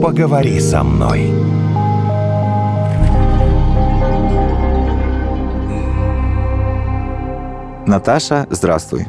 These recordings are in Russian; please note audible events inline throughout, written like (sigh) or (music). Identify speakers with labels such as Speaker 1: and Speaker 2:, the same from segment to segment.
Speaker 1: поговори со мной.
Speaker 2: Наташа, здравствуй.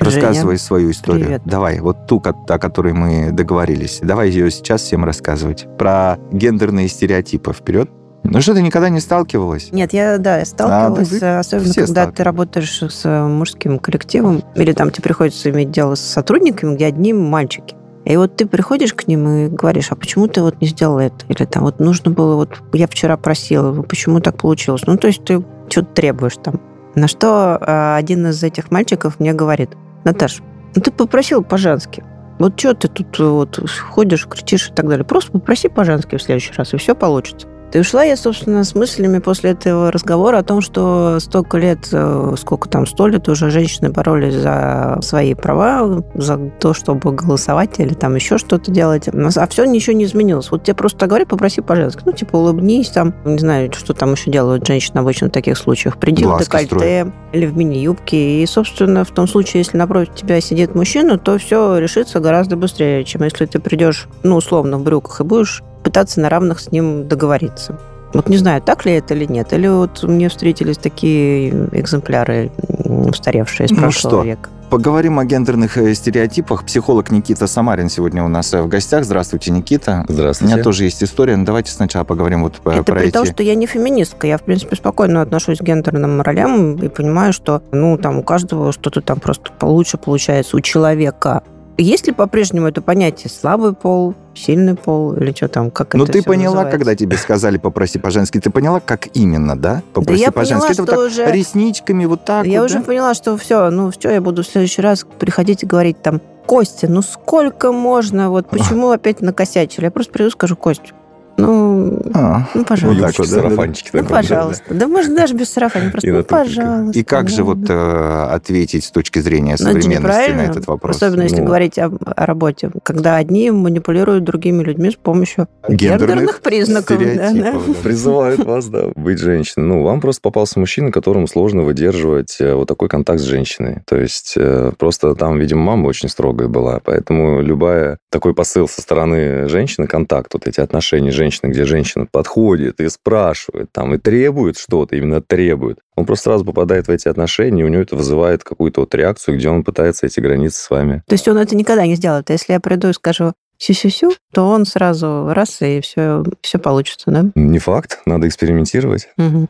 Speaker 3: Женя,
Speaker 2: Рассказывай свою историю.
Speaker 3: привет.
Speaker 2: Давай, вот ту, о которой мы договорились. Давай ее сейчас всем рассказывать. Про гендерные стереотипы. Вперед. Ну что, ты никогда не сталкивалась?
Speaker 3: Нет, я, да, я сталкивалась,
Speaker 2: вы
Speaker 3: э, особенно
Speaker 2: все
Speaker 3: когда ты работаешь с э, мужским коллективом, или там тебе приходится иметь дело с сотрудниками, где одни мальчики. И вот ты приходишь к ним и говоришь, а почему ты вот не сделал это? Или там вот нужно было, вот я вчера просила, почему так получилось? Ну, то есть ты что-то требуешь там. На что э, один из этих мальчиков мне говорит, Наташ, ну ты попросил по-женски. Вот что ты тут вот ходишь, кричишь и так далее. Просто попроси по-женски в следующий раз, и все получится. И ушла я, собственно, с мыслями после этого разговора о том, что столько лет, э, сколько там, сто лет уже женщины боролись за свои права, за то, чтобы голосовать или там еще что-то делать. А все ничего не изменилось. Вот тебе просто говорят, попроси по-женски. Ну, типа, улыбнись там, не знаю, что там еще делают женщины обычно в таких случаях. Приди в декольте или в мини-юбке. И, собственно, в том случае, если напротив тебя сидит мужчина, то все решится гораздо быстрее, чем если ты придешь, ну, условно, в брюках и будешь пытаться на равных с ним договориться. Вот не знаю, так ли это или нет. Или вот мне встретились такие экземпляры устаревшие из
Speaker 2: Ну
Speaker 3: прошлого
Speaker 2: что?
Speaker 3: века.
Speaker 2: Поговорим о гендерных э, стереотипах. Психолог Никита Самарин сегодня у нас э, в гостях. Здравствуйте, Никита. У
Speaker 4: Здравствуйте.
Speaker 2: меня тоже есть история, но давайте сначала поговорим вот по-
Speaker 3: Это
Speaker 2: про
Speaker 3: при
Speaker 2: эти...
Speaker 3: том, что я не феминистка. Я, в принципе, спокойно отношусь к гендерным ролям и понимаю, что, ну, там у каждого что-то там просто получше получается у человека. Есть ли по-прежнему это понятие слабый пол, сильный пол или что там, как
Speaker 2: Ну,
Speaker 3: это
Speaker 2: ты поняла,
Speaker 3: называется?
Speaker 2: когда тебе сказали попроси по-женски, ты поняла, как именно, да? Попроси
Speaker 3: я
Speaker 2: по-женски.
Speaker 3: поняла,
Speaker 2: Это вот
Speaker 3: что
Speaker 2: так
Speaker 3: уже-
Speaker 2: ресничками вот так
Speaker 3: Я
Speaker 2: вот,
Speaker 3: уже
Speaker 2: да?
Speaker 3: поняла, что все, ну все, я буду в следующий раз приходить и говорить там, Костя, ну сколько можно, вот (laughs) почему опять накосячили? Я просто приду скажу, Костя, ну,
Speaker 2: А.
Speaker 3: ну
Speaker 4: Ну,
Speaker 3: пожалуйста.
Speaker 2: так
Speaker 4: юбочки,
Speaker 2: вот, да, да, да.
Speaker 4: сарафанчики.
Speaker 3: Ну,
Speaker 4: такой, да, да.
Speaker 3: пожалуйста. Да можно даже без сарафана, просто,
Speaker 4: И
Speaker 3: ну,
Speaker 4: на
Speaker 3: пожалуйста.
Speaker 2: И как же
Speaker 3: да,
Speaker 2: вот
Speaker 3: да.
Speaker 2: э, ответить с точки зрения
Speaker 3: Ну, это
Speaker 2: современности на
Speaker 3: неправильно,
Speaker 2: этот вопрос?
Speaker 3: Особенно если
Speaker 4: Ну.
Speaker 3: говорить о, о работе, когда одни манипулируют другими людьми с помощью гендерных, признаков. да, да.
Speaker 4: Призывают вас, да, быть женщиной. Ну, вам просто попался мужчина, которому сложно выдерживать э, вот такой контакт с женщиной. То есть э, просто там, видимо, мама очень строгая была, поэтому любая такой посыл со стороны женщины, контакт, вот эти отношения женщины, где женщина подходит и спрашивает там, и требует что-то, именно требует, он просто сразу попадает в эти отношения, и у него это вызывает какую-то вот реакцию, где он пытается эти границы с вами
Speaker 3: То есть он это никогда не сделает. А если я приду и скажу сю-сю-сю, то он сразу раз, и все, все получится, да?
Speaker 4: Не факт, надо экспериментировать. (laughs)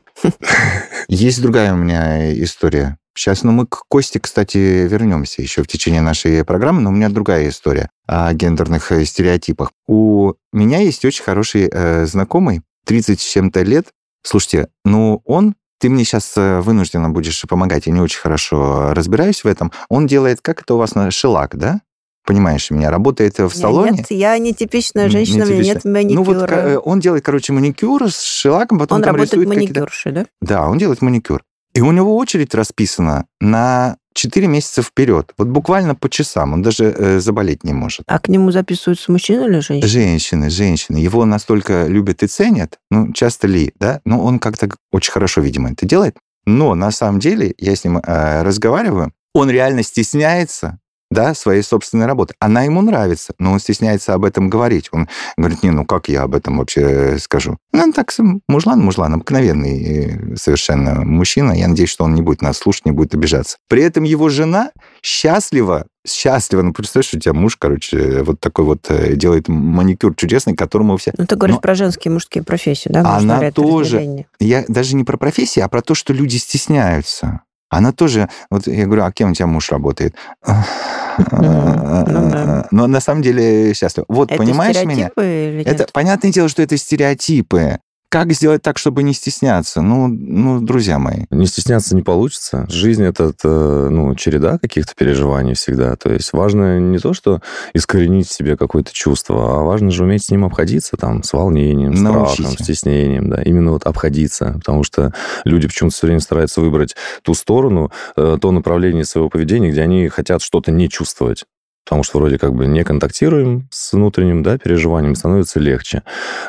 Speaker 4: (laughs)
Speaker 2: Есть другая у меня история. Сейчас, ну, мы к Косте, кстати, вернемся еще в течение нашей программы, но у меня другая история о гендерных э, стереотипах. У меня есть очень хороший э, знакомый, 30 с чем-то лет. Слушайте, ну, он ты мне сейчас вынуждена будешь помогать, я не очень хорошо разбираюсь в этом. Он делает, как это у вас на шелак, да? Понимаешь меня, работает в салоне.
Speaker 3: Нет, я не типичная
Speaker 2: М,
Speaker 3: женщина, у меня нет
Speaker 2: нетипичная.
Speaker 3: маникюра.
Speaker 2: Ну вот ка- он делает, короче, маникюр с шелаком, потом
Speaker 3: он
Speaker 2: там
Speaker 3: работает
Speaker 2: рисует
Speaker 3: маникюршей, да?
Speaker 2: Да, он делает маникюр. И у него очередь расписана на 4 месяца вперед. Вот буквально по часам. Он даже э, заболеть не может.
Speaker 3: А к нему записываются мужчины или женщины?
Speaker 2: Женщины, женщины. Его настолько любят и ценят, ну, часто ли, да? Ну, он как-то очень хорошо, видимо, это делает. Но на самом деле, я с ним э, разговариваю, он реально стесняется да, своей собственной работы. Она ему нравится, но он стесняется об этом говорить. Он говорит, не, ну как я об этом вообще скажу? Ну, он так, мужлан, мужлан, обыкновенный э, совершенно мужчина. Я надеюсь, что он не будет нас слушать, не будет обижаться. При этом его жена счастлива, счастлива. Ну, представляешь, у тебя муж, короче, вот такой вот э, делает маникюр чудесный, которому все...
Speaker 3: Ну, ты говоришь
Speaker 2: Но-
Speaker 3: про женские и мужские профессии, да?
Speaker 2: Она тоже. Я даже не про профессию, а про то, что люди стесняются. Она тоже... Вот я говорю, а кем у тебя муж работает?
Speaker 3: да.
Speaker 2: Но на самом деле счастлив. Вот, понимаешь меня? Это понятное дело, что это стереотипы. Как сделать так, чтобы не стесняться? Ну, ну, друзья мои.
Speaker 4: Не стесняться не получится. Жизнь это, это, ну, череда каких-то переживаний всегда. То есть важно не то, что искоренить в себе какое-то чувство, а важно же уметь с ним обходиться, там, с волнением,
Speaker 2: Научите.
Speaker 4: страхом, стеснением, да. Именно вот обходиться. Потому что люди почему-то все время стараются выбрать ту сторону, э, то направление своего поведения, где они хотят что-то не чувствовать. Потому что вроде как бы не контактируем с внутренним да, переживанием, становится легче.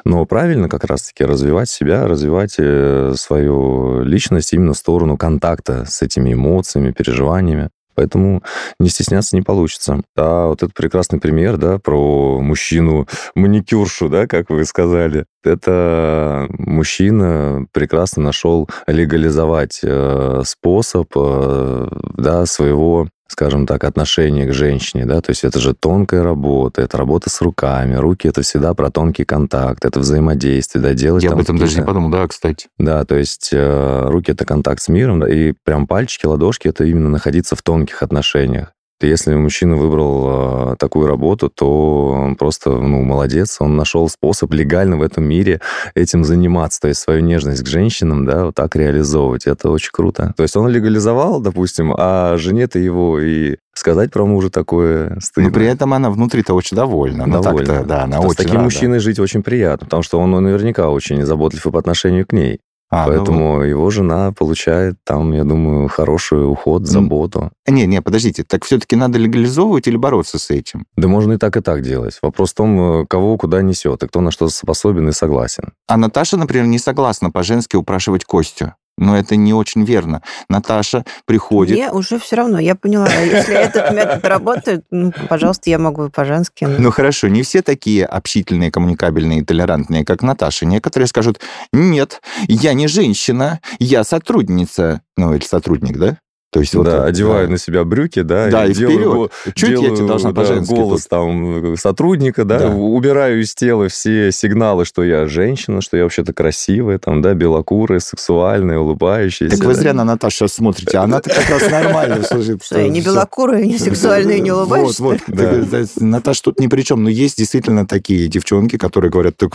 Speaker 4: Но правильно как раз-таки развивать себя, развивать э, свою личность именно в сторону контакта с этими эмоциями, переживаниями. Поэтому не стесняться не получится. А вот этот прекрасный пример, да, про мужчину-маникюршу, да, как вы сказали, это мужчина прекрасно нашел легализовать э, способ, э, да, своего скажем так, отношение к женщине, да, то есть это же тонкая работа, это работа с руками, руки это всегда про тонкий контакт, это взаимодействие, да, делать
Speaker 2: Я об этом даже не подумал, да, кстати.
Speaker 4: Да, то есть э, руки это контакт с миром, да, и прям пальчики, ладошки это именно находиться в тонких отношениях. Если мужчина выбрал э, такую работу, то он просто, ну, молодец, он нашел способ легально в этом мире этим заниматься, то есть свою нежность к женщинам, да, вот так реализовывать. Это очень круто. То есть он легализовал, допустим, а жене-то его и сказать про мужа такое стыдно.
Speaker 2: Но при этом она внутри-то очень довольна.
Speaker 4: Ну, довольна.
Speaker 2: да, она
Speaker 4: То
Speaker 2: очень
Speaker 4: с таким
Speaker 2: рада.
Speaker 4: мужчиной жить очень приятно, потому что он ну, наверняка очень заботлив и по отношению к ней.
Speaker 2: А, ну
Speaker 4: Поэтому его жена получает там, я думаю, хороший уход, заботу.
Speaker 2: Не, не, подождите, так все-таки надо легализовывать или бороться с этим?
Speaker 4: Да можно и так, и так делать. Вопрос в том, э, кого куда несет, и кто на что способен и согласен.
Speaker 2: А Наташа, например, не согласна по-женски упрашивать Костю. Но это не очень верно. Наташа приходит...
Speaker 3: Мне уже все равно, я поняла. Если этот метод работает, ну, пожалуйста, я могу и по-женски.
Speaker 2: Ну хорошо, не все такие общительные, коммуникабельные, толерантные, как Наташа. Некоторые скажут, нет, я не женщина, я сотрудница. Ну, или сотрудник, да? То есть вот
Speaker 4: да,
Speaker 2: это,
Speaker 4: одеваю
Speaker 2: да.
Speaker 4: на себя брюки, да,
Speaker 2: Да, и
Speaker 4: делаю,
Speaker 2: вперед. Чуть я
Speaker 4: делаю,
Speaker 2: тебе должна
Speaker 4: да, голос
Speaker 2: тут.
Speaker 4: там сотрудника, да,
Speaker 2: Да.
Speaker 4: убираю из тела все сигналы, что я женщина, что я вообще-то красивая, там, да, белокурая, сексуальная, улыбающаяся.
Speaker 2: Так вы
Speaker 4: да.
Speaker 2: зря на Наташу сейчас смотрите. Она-то как раз нормально (laughs) служит.
Speaker 3: Что, я не белокурая, не сексуальная, не улыбаюсь,
Speaker 2: Вот, вот. Наташа тут ни при чем. Но есть действительно такие девчонки, которые говорят, так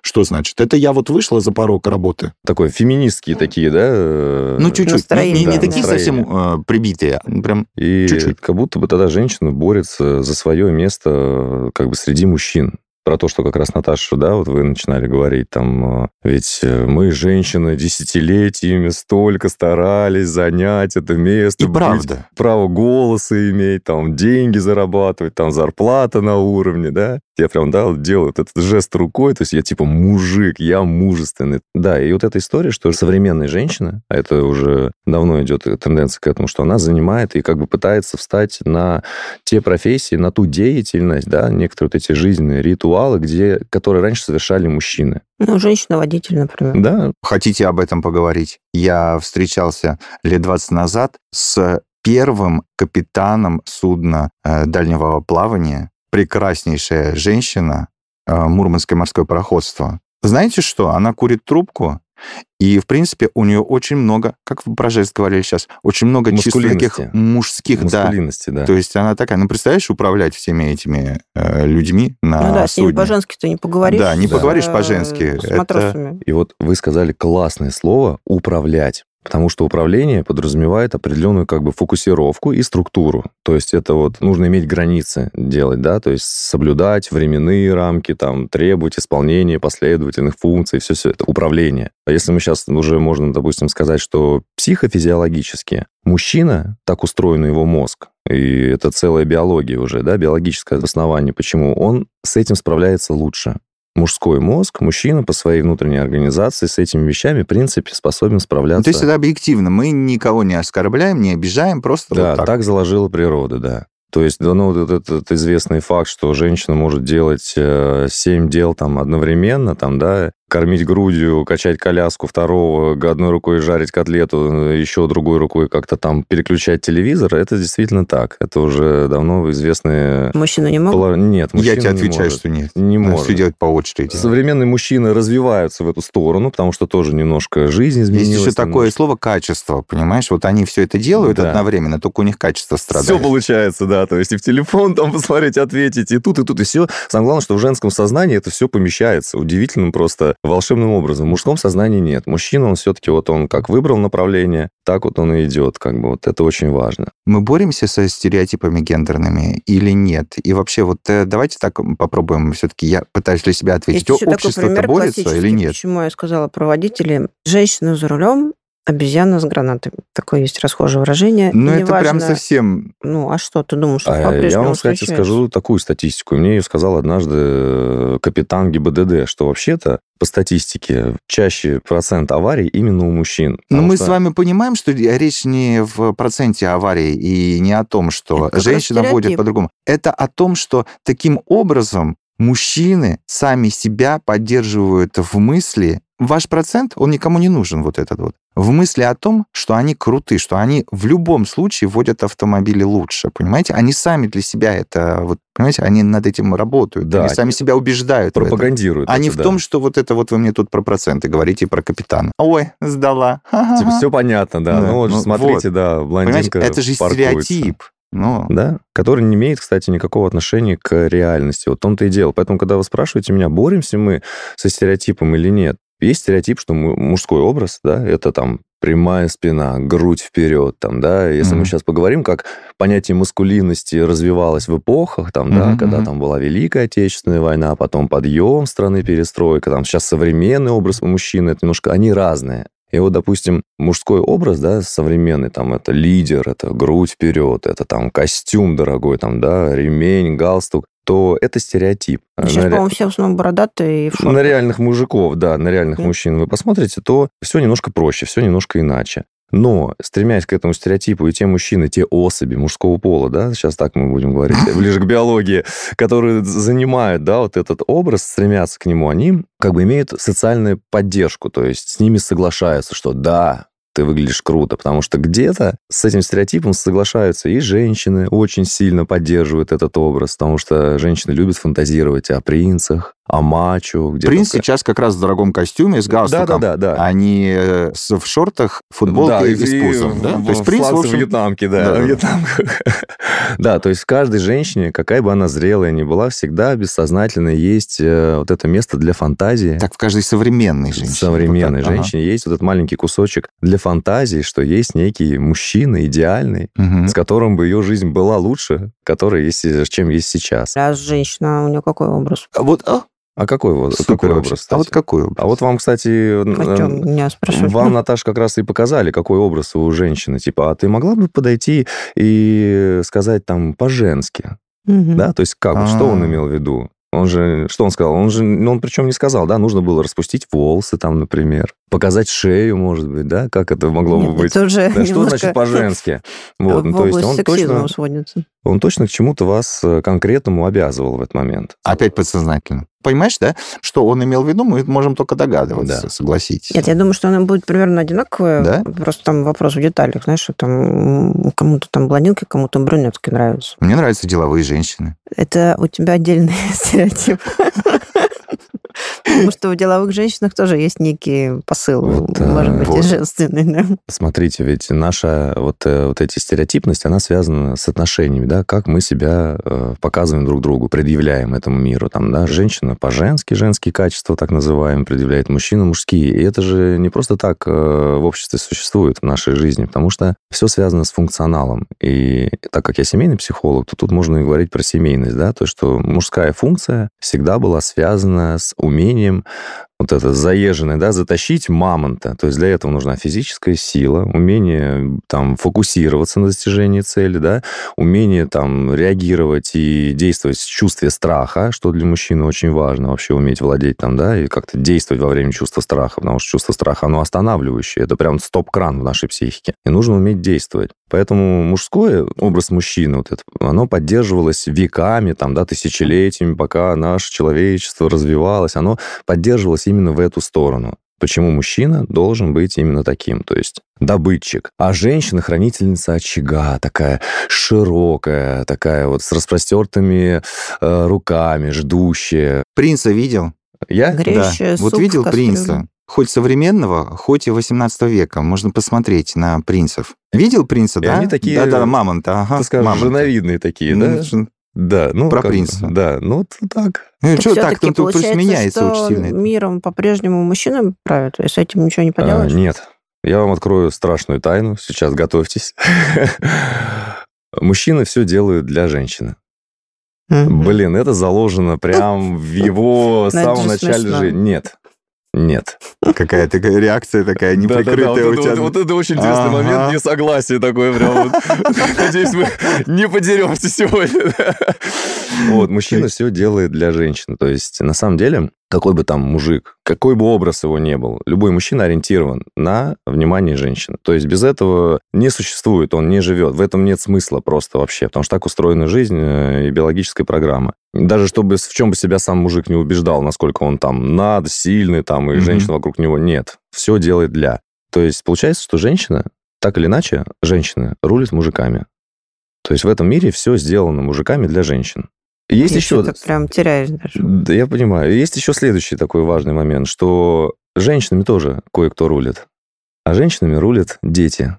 Speaker 2: что значит? Это я вот вышла за порог работы.
Speaker 4: Такой феминистские такие, да? э,
Speaker 2: Ну, чуть-чуть. Не, такие совсем э, прибитые. Прям
Speaker 4: И
Speaker 2: Чуть-чуть.
Speaker 4: как будто бы тогда женщина борется за свое место э, как бы среди мужчин. Про то, что как раз Наташа, да, вот вы начинали говорить, там, э, ведь э, мы, женщины, десятилетиями столько старались занять это место.
Speaker 2: И
Speaker 4: быть-
Speaker 2: правда.
Speaker 4: право голоса иметь, там, деньги зарабатывать, там, зарплата на уровне, да. Я прям, да, делаю вот этот жест рукой, то есть я типа мужик, я мужественный. Да, и вот эта история, что современная женщина, а это уже давно идет тенденция к этому, что она занимает и как бы пытается встать на те профессии, на ту деятельность, да, некоторые вот эти жизненные ритуалы, где, которые раньше совершали мужчины.
Speaker 3: Ну, женщина-водитель, например.
Speaker 4: Да,
Speaker 2: Хотите об этом поговорить? Я встречался лет 20 назад с первым капитаном судна э, дальнего плавания, прекраснейшая женщина, э, Мурманское морское пароходство. Знаете что? Она курит трубку, и, в принципе, у нее очень много, как вы про жест говорили сейчас, очень много чисто таких мужских, да.
Speaker 4: да.
Speaker 2: То есть она такая, ну, представляешь, управлять всеми этими э, людьми на
Speaker 3: Ну да, с ними
Speaker 2: судне.
Speaker 3: по-женски-то не поговоришь.
Speaker 2: Да, не поговоришь
Speaker 3: э,
Speaker 2: по-женски.
Speaker 3: С
Speaker 2: Это-
Speaker 3: матросами.
Speaker 4: И вот вы сказали классное слово «управлять». Потому что управление подразумевает определенную как бы фокусировку и структуру. То есть это вот нужно иметь границы делать, да, то есть соблюдать временные рамки, там, требовать исполнения последовательных функций, все, все это управление. А если мы сейчас уже можем, допустим, сказать, что психофизиологически мужчина, так устроен его мозг, и это целая биология уже, да, биологическое основание, почему он с этим справляется лучше мужской мозг, мужчина по своей внутренней организации с этими вещами, в принципе, способен справляться.
Speaker 2: Ну, то есть это объективно. Мы никого не оскорбляем, не обижаем, просто
Speaker 4: да,
Speaker 2: вот
Speaker 4: так.
Speaker 2: так.
Speaker 4: заложила природа, да. То есть, да, ну, вот этот, известный факт, что женщина может делать э, семь дел там одновременно, там, да, кормить грудью, качать коляску второго, одной рукой жарить котлету, еще другой рукой как-то там переключать телевизор, это действительно так. Это уже давно известные...
Speaker 3: Мужчина не мог?
Speaker 4: пола- Нет,
Speaker 2: Я
Speaker 4: мужчина
Speaker 2: тебе
Speaker 4: не
Speaker 2: отвечаю,
Speaker 4: может.
Speaker 2: что нет.
Speaker 4: Не
Speaker 2: Надо
Speaker 4: может.
Speaker 2: все делать по очереди.
Speaker 4: Современные мужчины развиваются в эту сторону, потому что тоже немножко жизнь изменилась.
Speaker 2: Есть еще такое
Speaker 4: немножко.
Speaker 2: слово качество, понимаешь? Вот они все это делают
Speaker 4: Да.
Speaker 2: одновременно, только у них качество
Speaker 4: Все
Speaker 2: страдает.
Speaker 4: получается, да. То есть и в телефон там (laughs) посмотреть, ответить, и тут, и тут, и все. Самое главное, что в женском сознании это все помещается удивительным просто волшебным образом. В мужском сознании нет. Мужчина, он все-таки вот он как выбрал направление, так вот он и идет. Как бы вот это очень важно.
Speaker 2: Мы боремся со стереотипами гендерными или нет? И вообще, вот э, давайте так попробуем. Все-таки я пытаюсь для себя ответить.
Speaker 3: Есть еще такой
Speaker 2: Общество-то
Speaker 3: пример
Speaker 2: борется или нет?
Speaker 3: почему я сказала про водителей. Женщина за рулем обезьяна с гранатами. Такое есть расхожее выражение.
Speaker 2: Ну,
Speaker 3: И
Speaker 2: это прям
Speaker 3: неважно-
Speaker 2: совсем...
Speaker 3: Ну, а что, ты думаешь, что
Speaker 4: А я вам, кстати, скажу такую статистику. Мне ее сказал однажды э, капитан ГИБДД, что вообще-то по статистике чаще процент аварий именно у мужчин.
Speaker 2: Но
Speaker 4: Потому
Speaker 2: мы
Speaker 4: что-
Speaker 2: с вами понимаем, что речь не в проценте аварий и не о том, что
Speaker 3: Это
Speaker 2: женщина водит по-другому. Это о том, что таким образом мужчины сами себя поддерживают в мысли. Ваш процент, он никому не нужен, вот этот вот. В мысли о том, что они круты, что они в любом случае водят автомобили лучше, понимаете? Они сами для себя это, вот, понимаете, они над этим работают,
Speaker 4: Да,
Speaker 2: они сами себя убеждают в
Speaker 4: пропагандируют.
Speaker 2: А не в
Speaker 4: да.
Speaker 2: том, что вот это вот вы мне тут про проценты говорите, про капитана. Ой, сдала.
Speaker 4: Типа, все понятно, да.
Speaker 2: Да,
Speaker 4: Ну вот
Speaker 2: ну
Speaker 4: смотрите, да,
Speaker 2: Понимаете,
Speaker 4: блондинка
Speaker 2: это же
Speaker 4: паркуется.
Speaker 2: стереотип. Ну,
Speaker 4: Да, который не имеет, кстати, никакого отношения к реальности. Вот в том-то и дело. Поэтому, когда вы спрашиваете меня, боремся мы со стереотипом или нет, есть стереотип, что му- мужской образ, да, это там прямая спина, грудь вперед, там, да. Если мы
Speaker 2: Мгм.
Speaker 4: сейчас поговорим, как понятие маскулинности развивалось в эпохах, там, да,
Speaker 2: Мгм,
Speaker 4: когда там была Великая Отечественная война, потом подъем страны, перестройка, там сейчас современный образ мужчины, это немножко, они разные. И вот, допустим, мужской образ, да, современный, там, это лидер, это грудь вперед, это там костюм дорогой, там, да, ремень, галстук, то это стереотип.
Speaker 3: Сейчас,
Speaker 4: На
Speaker 3: по-моему, все в основном бородатые и в
Speaker 4: на реальных мужиков, да, на реальных
Speaker 3: Мгм.
Speaker 4: мужчин вы посмотрите, то все немножко проще, все немножко иначе. Но, стремясь к этому стереотипу, и те мужчины, те особи мужского пола, да, сейчас так мы будем говорить, (laughs) ближе к биологии, которые занимают, да, вот этот образ, стремятся к нему, они как бы имеют социальную поддержку, то есть с ними соглашаются, что да, ты выглядишь круто, потому что где-то с этим стереотипом соглашаются и женщины, очень сильно поддерживают этот образ, потому что женщины любят фантазировать о принцах, о мачо. где
Speaker 2: принц
Speaker 4: только-
Speaker 2: сейчас как раз в дорогом костюме с галстуком.
Speaker 4: Да, да, да, да.
Speaker 2: А э, с- в шортах, футболке и, с пузом. Да?
Speaker 4: в-
Speaker 2: То есть
Speaker 4: в
Speaker 2: принц, в общем,
Speaker 4: вьетнамке, да,
Speaker 2: да.
Speaker 4: вьетнамках. (laughs) Да, то есть в каждой женщине, какая бы она зрелая ни была, всегда бессознательно есть э, вот это место для фантазии.
Speaker 2: Так в каждой современной женщине.
Speaker 4: современной
Speaker 2: Вот так, ага.
Speaker 4: женщине есть вот этот маленький кусочек для фантазии, что есть некий мужчина идеальный,
Speaker 2: Мгм.
Speaker 4: с которым бы ее жизнь была лучше, который есть, э, чем есть сейчас.
Speaker 3: А женщина, у нее какой образ?
Speaker 2: А Вот, а,
Speaker 4: А какой, вот,
Speaker 2: супер
Speaker 4: какой
Speaker 2: вообще.
Speaker 4: образ?
Speaker 2: А вот
Speaker 4: кстати?
Speaker 2: какой образ?
Speaker 4: А вот вам, кстати, э,
Speaker 3: меня спрашивают?
Speaker 4: Вам, Наташа, как раз и показали, какой образ у женщины. Типа, а ты могла бы подойти и сказать там по-женски?
Speaker 3: Мгм.
Speaker 4: Да, то есть как? вот Что он
Speaker 2: А.
Speaker 4: имел в виду? Он же, что он сказал? Он же, ну, он причем не сказал, да, нужно было распустить волосы там, например, показать шею, может быть, да, как это могло
Speaker 3: Нет,
Speaker 4: бы быть?
Speaker 3: это уже
Speaker 4: Да, что
Speaker 3: немножко
Speaker 4: значит по-женски? Вот, ну, то есть он точно,
Speaker 3: сводится.
Speaker 4: Он точно к чему-то вас э, конкретному обязывал в этот момент.
Speaker 2: Опять подсознательно. Понимаешь, да? Что он имел в виду, мы можем только догадываться,
Speaker 4: Да.
Speaker 2: согласитесь.
Speaker 3: Нет, я думаю, что она будет примерно одинаковая.
Speaker 2: Да?
Speaker 3: Просто там вопрос в деталях. Знаешь, что там кому-то там блондинки, кому-то брюнетки нравятся.
Speaker 2: Мне нравятся деловые женщины.
Speaker 3: Это у тебя отдельный (laughs) стереотип. Потому что у деловых женщинах тоже есть некий посыл,
Speaker 4: Вот,
Speaker 3: может быть, и
Speaker 2: вот.
Speaker 3: женственный. да.
Speaker 4: Смотрите, ведь наша вот, э, вот эти стереотипность, она связана с отношениями, да, как мы себя э, показываем друг другу, предъявляем этому миру. Там, да, женщина по-женски, женские качества, так называемые, предъявляет мужчина мужские. И это же не просто так э, в обществе существует в нашей жизни, потому что все связано с функционалом. И так как я семейный психолог, то тут можно и говорить про семейность, да, то, что мужская функция всегда была связана с умением решением вот это заезженное, да, затащить мамонта. То есть для этого нужна физическая сила, умение там фокусироваться на достижении цели, да, умение там реагировать и действовать с чувстве страха, что для мужчины очень важно, вообще уметь владеть там, да, и как-то действовать во время чувства страха, потому что чувство страха, оно останавливающее, это прям стоп-кран в нашей психике. И нужно уметь действовать. Поэтому мужской образ мужчины, вот это, оно поддерживалось веками, там, да, тысячелетиями, пока наше человечество развивалось, оно поддерживалось именно в эту сторону. Почему мужчина должен быть именно таким, то есть добытчик, а женщина хранительница очага, такая широкая, такая вот с распростертыми э, руками, ждущая.
Speaker 2: Принца видел?
Speaker 4: Я?
Speaker 3: Греющая
Speaker 2: Вот
Speaker 3: суп в
Speaker 2: видел принца? Хоть современного, хоть и 18 века. Можно посмотреть на принцев. Видел принца,
Speaker 4: И
Speaker 2: да?
Speaker 4: они такие,
Speaker 2: Да-да, мамонта. Ага,
Speaker 4: Ты скажешь,
Speaker 2: мамонта.
Speaker 4: женовидные такие,
Speaker 2: Ну,
Speaker 4: да?
Speaker 2: жен-
Speaker 4: Да, ну
Speaker 2: Про
Speaker 4: как
Speaker 2: принца.
Speaker 4: Да, ну так.
Speaker 2: Ну,
Speaker 3: Так
Speaker 2: что так? Там тут
Speaker 3: получается,
Speaker 2: меняется
Speaker 3: что
Speaker 2: очень сильно.
Speaker 3: миром по-прежнему мужчины правят, и с этим ничего не
Speaker 4: А,
Speaker 3: поделаешь.
Speaker 4: нет, я вам открою страшную тайну. Сейчас готовьтесь. (laughs) Мужчины все делают для женщины. Блин, это заложено прям в его (laughs) самом
Speaker 3: же
Speaker 4: начале жизни. Нет. Нет.
Speaker 2: Какая-то реакция такая неприкрытая у
Speaker 4: вот,
Speaker 2: тебя.
Speaker 4: это, вот, вот это очень интересный
Speaker 2: Ага.
Speaker 4: момент, несогласие такое прям. вот. (laughs) Надеюсь, мы не подеремся сегодня. Вот, мужчина все делает для женщины. То есть, на самом деле, какой бы там мужик, какой бы образ его не был, любой мужчина ориентирован на внимание женщины. То есть без этого не существует, он не живет. В этом нет смысла просто вообще, потому что так устроена жизнь э, и биологическая программа. Даже чтобы в чем бы себя сам мужик не убеждал, насколько он там над, сильный, там, и
Speaker 2: Мгм.
Speaker 4: женщина вокруг него, нет. Все делает для. То есть получается, что женщина, так или иначе, женщины рулят мужиками. То есть в этом мире все сделано мужиками для женщин. Есть
Speaker 3: Я
Speaker 4: еще...
Speaker 3: что-то прям теряюсь даже.
Speaker 4: Да, я понимаю. Есть еще следующий такой важный момент, что женщинами тоже кое-кто рулит. А женщинами рулят дети.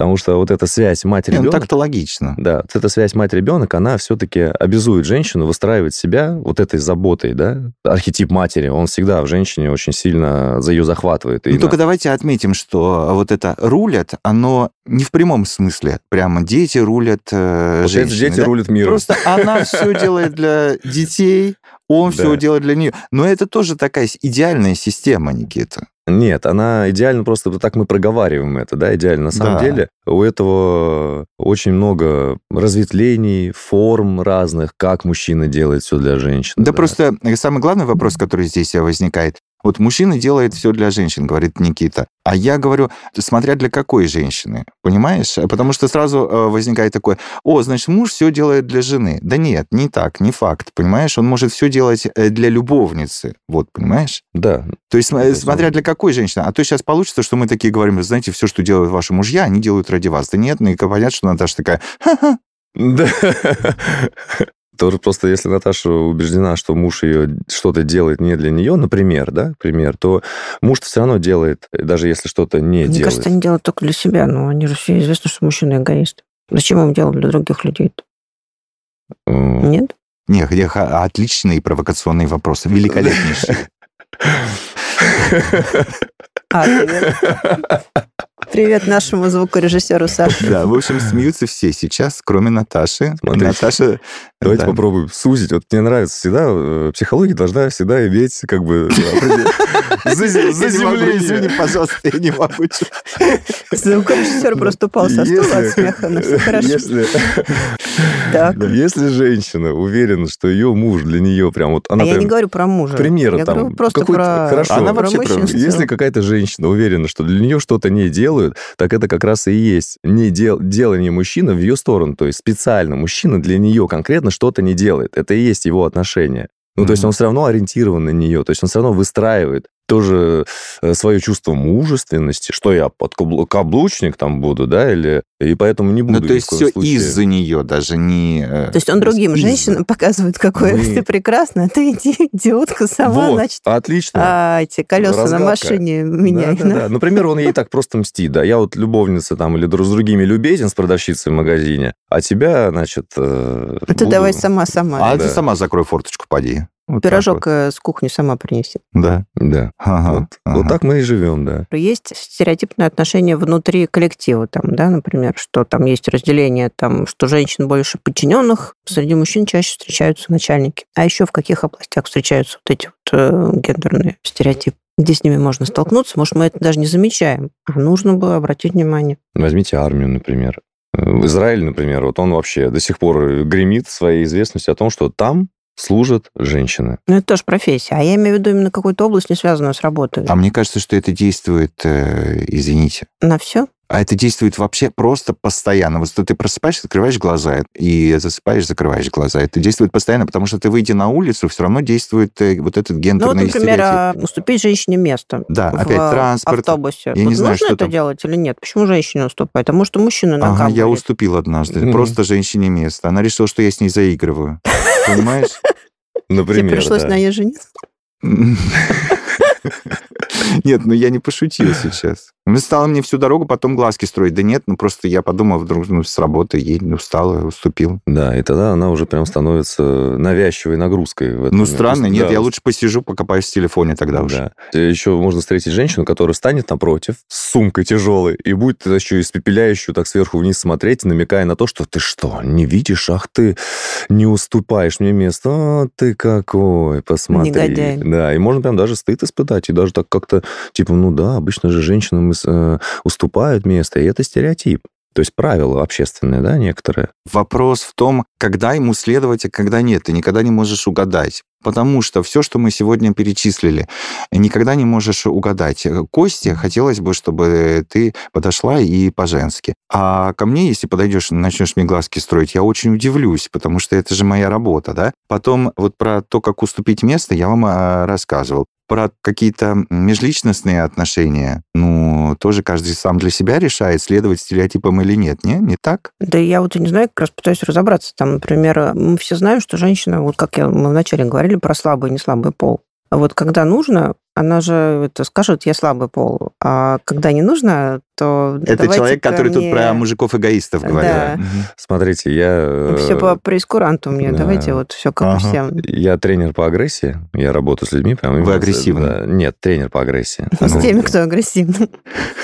Speaker 4: Потому что вот эта связь
Speaker 2: Не, ну
Speaker 4: мать-ребенок...
Speaker 2: так-то логично.
Speaker 4: Да, вот эта связь мать-ребенок, она все-таки обязует женщину выстраивать себя вот этой заботой, да? Архетип матери, он всегда в женщине очень сильно за ее захватывает.
Speaker 2: Ну,
Speaker 4: на-
Speaker 2: только давайте отметим, что вот это рулят, оно не в прямом смысле. Прямо дети рулят э,
Speaker 4: Получается,
Speaker 2: женщины,
Speaker 4: дети
Speaker 2: да?
Speaker 4: рулят миром.
Speaker 2: Просто она все делает для детей, он все
Speaker 4: Да.
Speaker 2: делает для нее. Но это тоже такая идеальная система, Никита.
Speaker 4: Нет, она идеально просто так мы проговариваем это, да, идеально. На самом
Speaker 2: Да.
Speaker 4: деле у этого очень много разветвлений, форм разных, как мужчина делает все для женщин.
Speaker 2: Да, просто э, самый главный вопрос, который здесь э, возникает. Вот мужчина делает все для женщин, говорит Никита. А я говорю, смотря для какой женщины, понимаешь? А Потому что сразу э, возникает такое, о, значит, муж все делает для жены. Да нет, не так, не факт, понимаешь? Он может все делать э, для любовницы, вот, понимаешь?
Speaker 4: Да,
Speaker 2: То есть, см-
Speaker 4: Это
Speaker 2: смотря
Speaker 4: самое.
Speaker 2: для какой женщины. А то сейчас получится, что мы такие говорим, «Вы знаете, все, что делают ваши мужья, они делают ради вас. Да нет, ну и понятно, что Наташа такая, ха-ха,
Speaker 4: Да. (laughs) Тоже просто если Наташа убеждена, что муж ее что-то делает не для нее, например, да, пример, то муж все равно делает, даже если что-то не
Speaker 3: Мне
Speaker 4: делает.
Speaker 3: кажется, они делают только для себя, но они же все известно, что мужчины эгоисты. Зачем им делать для других людей?
Speaker 4: М.
Speaker 3: Нет?
Speaker 2: Нет, где ха- отличные провокационные вопросы, великолепнейшие. (laughs)
Speaker 3: А, (laughs) привет. Нашему звукорежиссеру Саше.
Speaker 2: Да, в общем, смеются все сейчас, кроме Наташи.
Speaker 4: Смотрите.
Speaker 2: Наташа...
Speaker 4: Давайте
Speaker 2: да.
Speaker 4: попробуем сузить. Вот мне нравится всегда, э, психология должна всегда иметь как бы (laughs)
Speaker 2: могу, извини,
Speaker 4: заземление.
Speaker 2: пожалуйста, я не могу.
Speaker 3: Звукорежиссер просто упал со стула от смеха, но все хорошо. (laughs)
Speaker 4: Если, женщина уверена, что ее муж для нее прям вот... Она
Speaker 3: А я не говорю про мужа. Я
Speaker 4: там,
Speaker 3: говорю просто про,
Speaker 4: хорошо.
Speaker 2: Она вообще.
Speaker 4: Если какая-то женщина уверена, что для нее что-то не делают, так это как раз и есть не дел, делание мужчины в ее сторону. То есть специально мужчина для нее конкретно что-то не делает. Это и есть его отношение. Ну, то есть он все равно ориентирован на нее, то есть он все равно выстраивает тоже э, свое чувство мужественности, что я под каблу- каблучник там буду, да, или... И поэтому не буду
Speaker 2: Ну, то есть все
Speaker 4: случае.
Speaker 2: из-за нее, даже не... э,
Speaker 3: То есть он другим
Speaker 2: из-за.
Speaker 3: женщинам показывает, какой
Speaker 4: Мы-
Speaker 3: ты прекрасный, а ты иди, идиотка сама,
Speaker 4: Вот,
Speaker 3: значит,
Speaker 4: отлично.
Speaker 3: а, эти колеса на
Speaker 4: Разгадка.
Speaker 3: машине меняй.
Speaker 4: Да, да, да. Например, он ей так просто мстит, да. Я вот любовница там или друг с другими любезен с продавщицей в магазине, а тебя, значит... э,
Speaker 3: А ты
Speaker 4: буду-
Speaker 3: давай сама-сама.
Speaker 2: А
Speaker 4: Да.
Speaker 2: ты сама закрой форточку, поди. Вот
Speaker 3: Пирожок э, с кухни сама принеси.
Speaker 2: вот. Да.
Speaker 4: Да.
Speaker 2: Ага,
Speaker 4: Вот,
Speaker 2: ага.
Speaker 4: вот так мы и живем, да.
Speaker 3: Есть стереотипное отношение внутри коллектива, там, да, например, что там есть разделение, там, что женщин больше подчиненных, среди мужчин чаще встречаются начальники. А еще в каких областях встречаются вот эти вот э, гендерные стереотипы? Где с ними можно столкнуться? Может, мы это даже не замечаем, а нужно бы обратить внимание.
Speaker 4: Возьмите армию, например. Э, В Израиле, например, вот он вообще до сих пор гремит своей известностью о том, что там служат женщины.
Speaker 3: Ну, это тоже профессия. А я имею в виду именно какую-то область, не связанную с работой.
Speaker 2: А мне кажется, что это действует, э, извините,
Speaker 3: На все?
Speaker 2: А это действует вообще просто постоянно. Вот что ты просыпаешься, закрываешь глаза, и засыпаешь, закрываешь глаза. Это действует постоянно, потому что ты, выйдя на улицу, все равно действует э, вот этот
Speaker 3: Ну, вот,
Speaker 2: гендерный
Speaker 3: например,
Speaker 2: стереотип.
Speaker 3: а, уступить женщине место.
Speaker 2: Да,
Speaker 3: в
Speaker 2: опять транспорт.
Speaker 3: автобусе.
Speaker 2: Я не
Speaker 3: Вот
Speaker 2: знаю,
Speaker 3: нужно
Speaker 2: что
Speaker 3: это
Speaker 2: там.
Speaker 3: делать или нет? Почему женщине уступает? А может, и мужчина на
Speaker 2: Ага, я уступил однажды.
Speaker 4: Мгм.
Speaker 2: Просто женщине место. Она решила, что я с ней заигрываю. Понимаешь?
Speaker 3: Тебе
Speaker 4: Например,
Speaker 3: пришлось
Speaker 4: да.
Speaker 3: на ней жениться? (laughs) (laughs)
Speaker 2: Нет, ну я не пошутил сейчас. Она стала мне всю дорогу потом глазки строить. Да нет, ну просто я подумал, вдруг ну, с работы ей устала, уступил.
Speaker 4: Да, и тогда она уже прям становится навязчивой нагрузкой. в этом.
Speaker 2: Ну странно, нет,
Speaker 4: да,
Speaker 2: я лучше посижу, покопаюсь в телефоне тогда уж.
Speaker 4: Да. Еще можно встретить женщину, которая станет напротив с сумкой тяжелой и будет еще испепеляющую так сверху вниз смотреть, намекая на то, что ты что, не видишь, ах ты не уступаешь мне место, а ты какой, посмотри.
Speaker 3: Негодяй.
Speaker 4: Да, и можно прям даже стыд испытать, и даже так как-то типа, ну да, обычно же женщинам э, уступают место, и это стереотип. То есть правила общественные, да, некоторые.
Speaker 2: Вопрос в том, когда ему следовать, а когда нет. Ты никогда не можешь угадать. Потому что все, что мы сегодня перечислили, никогда не можешь угадать. Кости хотелось бы, чтобы ты подошла и по-женски. А ко мне, если подойдешь, начнешь мне глазки строить, я очень удивлюсь, потому что это же моя работа, да. Потом вот про то, как уступить место, я вам а, рассказывал про какие-то межличностные отношения, ну, тоже каждый сам для себя решает, следовать стереотипам или нет, не? Не так?
Speaker 3: Да я вот не знаю, как раз пытаюсь разобраться. Там, например, мы все знаем, что женщина, вот как я, мы вначале говорили про слабый и неслабый пол. А вот когда нужно, она же это скажет, я слабый пол. А когда не нужно, то
Speaker 2: Это человек, который мне... тут про мужиков-эгоистов говорил. Да. Угу.
Speaker 4: Смотрите, я...
Speaker 3: Все по прескуранту мне, да. давайте вот все как ага. всем.
Speaker 4: Я тренер по агрессии, я работаю с людьми.
Speaker 2: Прям Вы агрессивны? Да.
Speaker 4: Нет, тренер по агрессии. (laughs)
Speaker 3: С теми, кто агрессивный.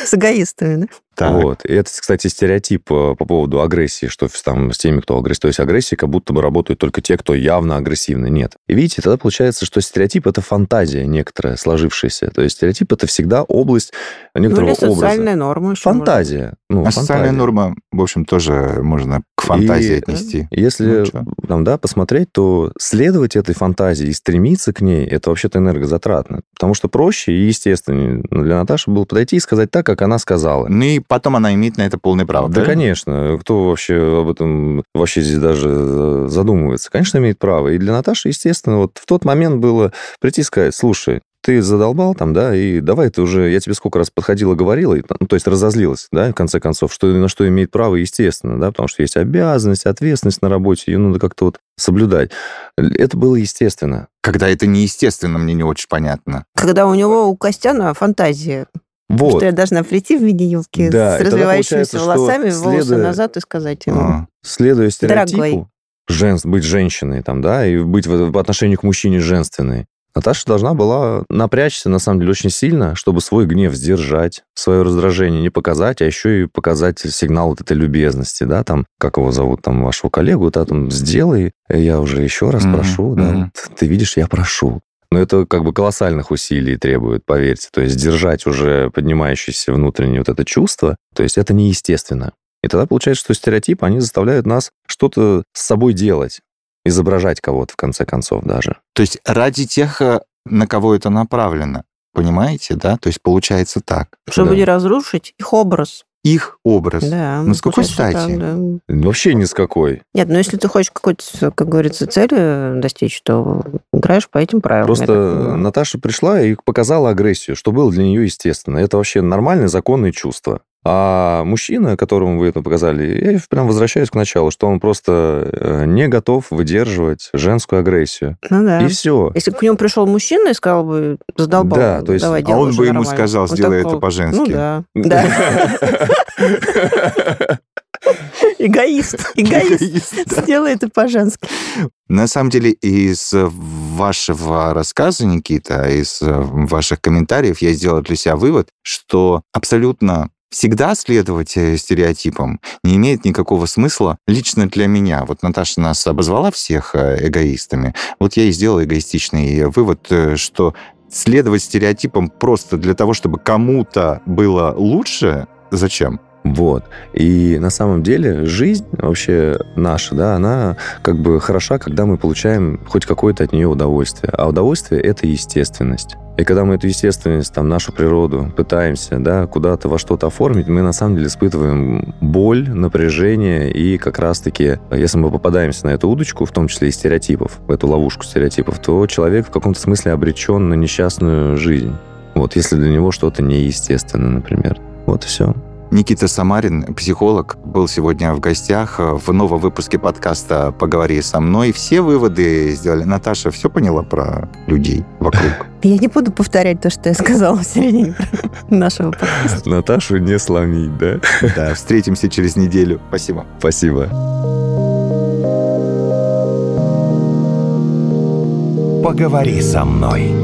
Speaker 3: С эгоистами, да?
Speaker 4: Так. Вот. И это, кстати, стереотип э, по поводу агрессии, что там с теми, кто агрессив. То есть агрессия как будто бы работают только те, кто явно агрессивны. Нет. И видите, тогда получается, что стереотип — это фантазия некоторая, сложившаяся. То есть стереотип — это всегда область некоторого ну, или
Speaker 3: социальная норма.
Speaker 4: Фантазия.
Speaker 2: Ну, а социальная норма, в общем, тоже можно к фантазии и, отнести.
Speaker 4: Если ну, там, да, посмотреть, то следовать этой фантазии и стремиться к ней, это вообще-то энергозатратно. Потому что проще и естественно для Наташи было подойти и сказать так, как она сказала.
Speaker 2: Ну и потом она имеет на это полное право.
Speaker 4: Да, правильно? конечно. Кто вообще об этом вообще здесь даже э, задумывается? Конечно, имеет право. И для Наташи, естественно, вот в тот момент было прийти и сказать, слушай, ты задолбал там, да, и давай ты уже, я тебе сколько раз подходила, говорила, и, ну, то есть разозлилась, да, в конце концов, что на что имеет право, естественно, да, потому что есть обязанность, ответственность на работе, ее надо как-то вот соблюдать. Это было естественно.
Speaker 2: Когда это неестественно, мне не очень понятно.
Speaker 3: Когда у него, у Костяна фантазия. Вот. Что я должна прийти в виде юбки да, с развивающимися волосами, следуя... волосы назад и сказать ему. А.
Speaker 4: Следуя стереотипу, жен... быть женщиной, там, да, и быть в, в отношении к мужчине женственной. Наташа должна была напрячься, на самом деле, очень сильно, чтобы свой гнев сдержать, свое раздражение не показать, а еще и показать сигнал вот этой любезности, да, там, как его зовут, там, вашего коллегу, да, там, сделай, я уже еще раз mm-hmm. прошу, да, mm-hmm. вот, ты видишь, я прошу. Но это как бы колоссальных усилий требует, поверьте. То есть держать уже поднимающееся внутреннее вот это чувство, то есть это неестественно. И тогда получается, что стереотипы, они заставляют нас что-то с собой делать изображать кого-то, в конце концов, даже.
Speaker 2: То есть ради тех, э, на кого это направлено. Понимаете, да? То есть получается так.
Speaker 3: Чтобы
Speaker 2: да.
Speaker 3: не разрушить их образ.
Speaker 2: Их образ.
Speaker 3: Да.
Speaker 2: Ну, с какой стати? Так,
Speaker 4: да. Вообще ни с какой.
Speaker 3: Нет, ну если ты хочешь какой-то, как говорится, цели достичь, то играешь по этим правилам.
Speaker 4: Просто Наташа пришла и показала агрессию, что было для нее естественно. Это вообще нормальное законное чувство. А мужчина, которому вы это показали, я прям возвращаюсь к началу, что он просто э, не готов выдерживать женскую агрессию.
Speaker 3: Ну да.
Speaker 4: И все.
Speaker 3: Если бы к нему пришел мужчина и сказал бы, задолбал, да, то есть, давай,
Speaker 2: А он бы
Speaker 3: ему
Speaker 2: сказал, сделай это по-женски. Ну
Speaker 3: да. (laughs) Да. (laughs) (laughs) Эгоист. Эгоист. Сделай это по-женски.
Speaker 2: На самом деле, из вашего рассказа, Никита, из ваших комментариев я сделал для себя вывод, что абсолютно всегда следовать э, стереотипам не имеет никакого смысла лично для меня. Вот Наташа нас обозвала всех э, эгоистами. Вот я и сделал эгоистичный вывод, э, что следовать стереотипам просто для того, чтобы кому-то было лучше, зачем?
Speaker 4: Вот. И на самом деле жизнь вообще наша, да, она как бы хороша, когда мы получаем хоть какое-то от нее удовольствие. А удовольствие — это естественность. И когда мы эту естественность, там, нашу природу пытаемся, да, куда-то во что-то оформить, мы на самом деле испытываем боль, напряжение, и как раз-таки, если мы попадаемся на эту удочку, в том числе и стереотипов, в эту ловушку стереотипов, то человек в каком-то смысле обречен на несчастную жизнь. Вот, если для него что-то неестественно, например. Вот и все.
Speaker 2: Никита Самарин, психолог, был сегодня в гостях в новом выпуске подкаста «Поговори со мной». Все выводы сделали. Наташа все поняла про людей вокруг? (laughs)
Speaker 3: Я не буду повторять то, что я сказала в середине (laughs) нашего подкаста.
Speaker 4: Наташу не сломить, да?
Speaker 2: Да, встретимся через неделю. Спасибо.
Speaker 4: Спасибо.
Speaker 1: Поговори со мной.